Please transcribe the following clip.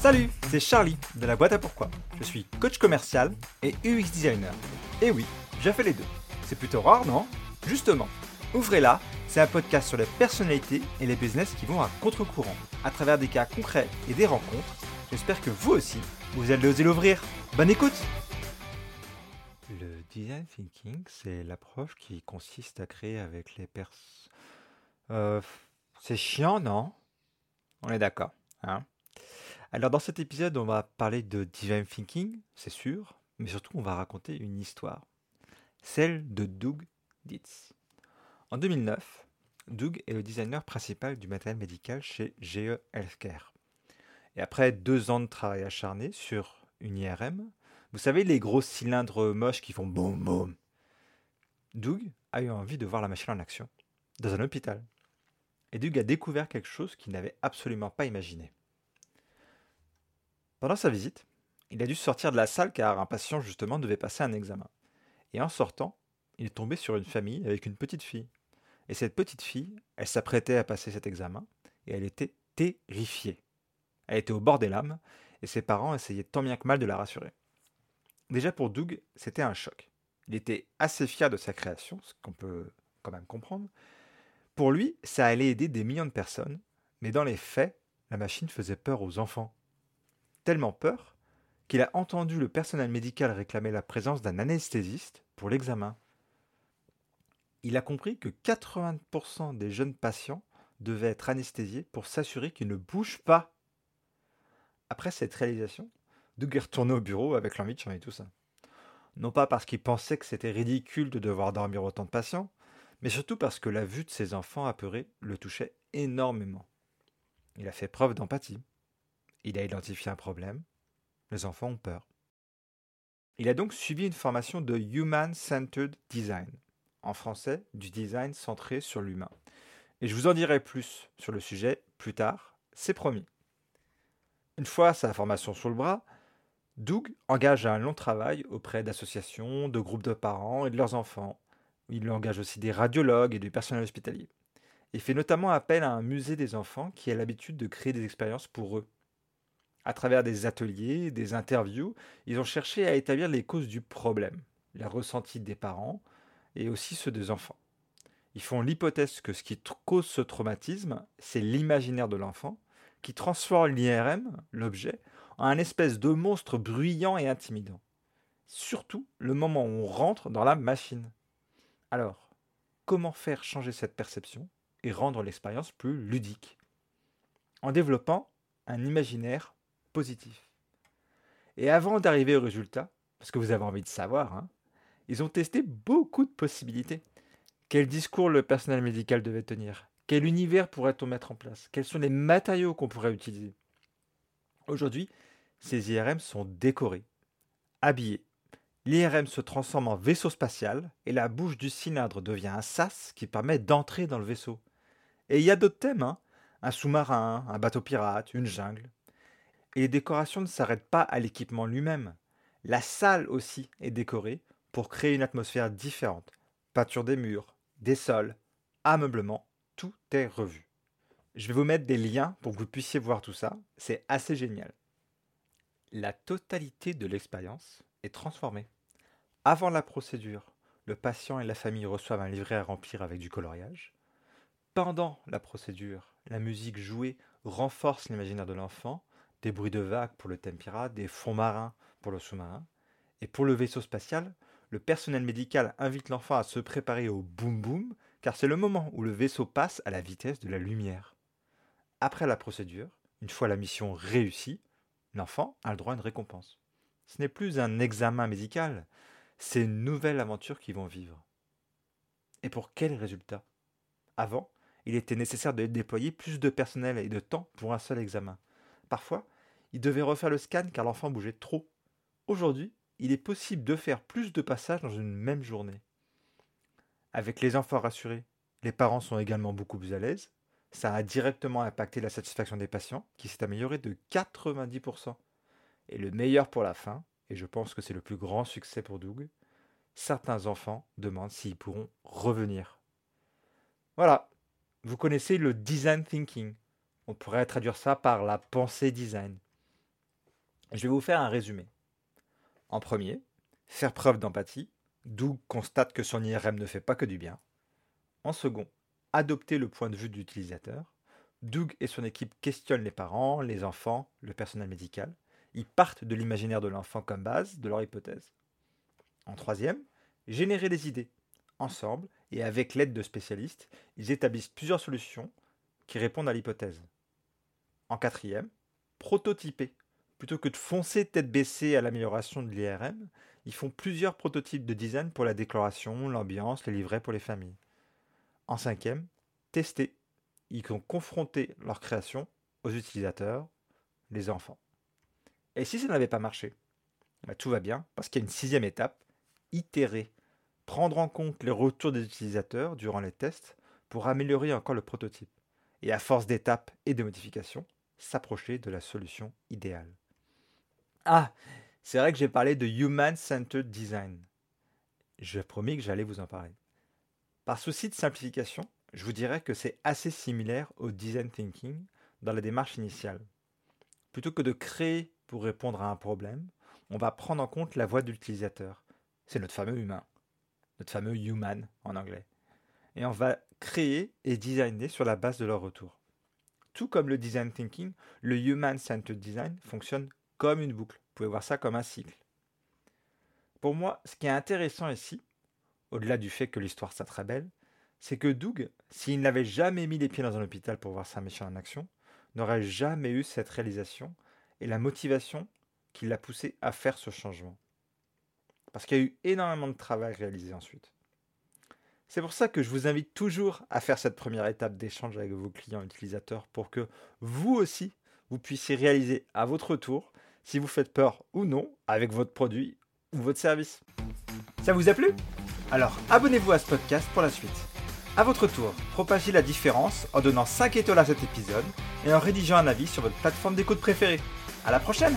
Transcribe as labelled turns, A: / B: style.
A: Salut, c'est Charlie de la boîte à pourquoi. Je suis coach commercial et UX designer. Et oui, j'ai fait les deux. C'est plutôt rare, non? Justement, Ouvrez-la, c'est un podcast sur les personnalités et les business qui vont à contre-courant, à travers des cas concrets et des rencontres. J'espère que vous aussi, vous allez oser l'ouvrir. Bonne écoute Le design thinking, c'est l'approche qui consiste à créer avec les pers... Euh, c'est chiant, non? On est d'accord, hein? Alors dans cet épisode, on va parler de design thinking, c'est sûr, mais surtout on va raconter une histoire. Celle de Doug Dietz. En 2009, Doug est le designer principal du matériel médical chez GE Healthcare. Et après deux ans de travail acharné sur une IRM, vous savez les gros cylindres moches qui font boum boum, Doug a eu envie de voir la machine en action, dans un hôpital. Et Doug a découvert quelque chose qu'il n'avait absolument pas imaginé. Pendant sa visite, il a dû sortir de la salle car un patient justement devait passer un examen. Et en sortant, il est tombé sur une famille avec une petite fille. Et cette petite fille, elle s'apprêtait à passer cet examen, et elle était terrifiée. Elle était au bord des lames, et ses parents essayaient tant bien que mal de la rassurer. Déjà pour Doug, c'était un choc. Il était assez fier de sa création, ce qu'on peut quand même comprendre. Pour lui, ça allait aider des millions de personnes, mais dans les faits, la machine faisait peur aux enfants. Tellement peur qu'il a entendu le personnel médical réclamer la présence d'un anesthésiste pour l'examen il a compris que 80% des jeunes patients devaient être anesthésiés pour s'assurer qu'ils ne bougent pas. Après cette réalisation, Doug est au bureau avec l'envie de changer tout ça. Non pas parce qu'il pensait que c'était ridicule de devoir dormir autant de patients, mais surtout parce que la vue de ses enfants apeurés le touchait énormément. Il a fait preuve d'empathie. Il a identifié un problème. Les enfants ont peur. Il a donc suivi une formation de Human Centered Design, en français du design centré sur l'humain. Et je vous en dirai plus sur le sujet plus tard, c'est promis. Une fois sa formation sur le bras, Doug engage un long travail auprès d'associations, de groupes de parents et de leurs enfants. Il engage aussi des radiologues et du personnel hospitalier. Il fait notamment appel à un musée des enfants qui a l'habitude de créer des expériences pour eux. À travers des ateliers, des interviews, ils ont cherché à établir les causes du problème, les ressentis des parents, et aussi ceux des enfants. Ils font l'hypothèse que ce qui cause ce traumatisme, c'est l'imaginaire de l'enfant, qui transforme l'IRM, l'objet, en un espèce de monstre bruyant et intimidant. Surtout le moment où on rentre dans la machine. Alors, comment faire changer cette perception et rendre l'expérience plus ludique? En développant un imaginaire positif. Et avant d'arriver au résultat, parce que vous avez envie de savoir, hein, ils ont testé beaucoup de possibilités. Quel discours le personnel médical devait tenir? Quel univers pourrait-on mettre en place? Quels sont les matériaux qu'on pourrait utiliser? Aujourd'hui, ces IRM sont décorés, habillés. L'IRM se transforme en vaisseau spatial et la bouche du cylindre devient un sas qui permet d'entrer dans le vaisseau. Et il y a d'autres thèmes, hein un sous-marin, un bateau pirate, une jungle. Et les décorations ne s'arrêtent pas à l'équipement lui-même. La salle aussi est décorée pour créer une atmosphère différente. Peinture des murs, des sols, ameublement, tout est revu. Je vais vous mettre des liens pour que vous puissiez voir tout ça, c'est assez génial. La totalité de l'expérience est transformée. Avant la procédure, le patient et la famille reçoivent un livret à remplir avec du coloriage. Pendant la procédure, la musique jouée renforce l'imaginaire de l'enfant, des bruits de vagues pour le thème pirate, des fonds marins pour le sous-marin. Et pour le vaisseau spatial, le personnel médical invite l'enfant à se préparer au boum boum, car c'est le moment où le vaisseau passe à la vitesse de la lumière. Après la procédure, une fois la mission réussie, l'enfant a le droit à une récompense. Ce n'est plus un examen médical, c'est une nouvelle aventure qu'ils vont vivre. Et pour quel résultat? Avant, il était nécessaire de déployer plus de personnel et de temps pour un seul examen. Parfois, il devait refaire le scan car l'enfant bougeait trop. Aujourd'hui, il est possible de faire plus de passages dans une même journée. Avec les enfants rassurés, les parents sont également beaucoup plus à l'aise. Ça a directement impacté la satisfaction des patients, qui s'est améliorée de 90%. Et le meilleur pour la fin, et je pense que c'est le plus grand succès pour Doug, certains enfants demandent s'ils pourront revenir. Voilà, vous connaissez le design thinking. On pourrait traduire ça par la pensée design. Je vais vous faire un résumé. En premier, faire preuve d'empathie. Doug constate que son IRM ne fait pas que du bien. En second, adopter le point de vue de l'utilisateur. Doug et son équipe questionnent les parents, les enfants, le personnel médical. Ils partent de l'imaginaire de l'enfant comme base de leur hypothèse. En troisième, générer des idées. Ensemble, et avec l'aide de spécialistes, ils établissent plusieurs solutions qui répondent à l'hypothèse. En quatrième, prototyper. Plutôt que de foncer tête baissée à l'amélioration de l'IRM, ils font plusieurs prototypes de design pour la décoration, l'ambiance, les livrets pour les familles. En cinquième, tester. Ils ont confronté leur création aux utilisateurs, les enfants. Et si ça n'avait pas marché? Bah, Tout va bien, parce qu'il y a une sixième étape, itérer. Prendre en compte les retours des utilisateurs durant les tests pour améliorer encore le prototype. Et à force d'étapes et de modifications, s'approcher de la solution idéale. Ah, c'est vrai que j'ai parlé de Human Centered Design. Je promis que j'allais vous en parler. Par souci de simplification, je vous dirais que c'est assez similaire au design thinking dans la démarche initiale. Plutôt que de créer pour répondre à un problème, on va prendre en compte la voix de l'utilisateur. C'est notre fameux humain, notre fameux human en anglais. Et on va créer et designer sur la base de leur retour. Tout comme le design thinking, le human-centered design fonctionne comme une boucle. Vous pouvez voir ça comme un cycle. Pour moi, ce qui est intéressant ici, au-delà du fait que l'histoire soit très belle, c'est que Doug, s'il n'avait jamais mis les pieds dans un hôpital pour voir sa mission en action, n'aurait jamais eu cette réalisation et la motivation qui l'a poussé à faire ce changement. Parce qu'il y a eu énormément de travail réalisé ensuite. C'est pour ça que je vous invite toujours à faire cette première étape d'échange avec vos clients utilisateurs pour que vous aussi, vous puissiez réaliser à votre tour si vous faites peur ou non avec votre produit ou votre service. Ça vous a plu? Alors abonnez-vous à ce podcast pour la suite. À votre tour, propagez la différence en donnant 5 étoiles à cet épisode et en rédigeant un avis sur votre plateforme d'écoute préférée. À la prochaine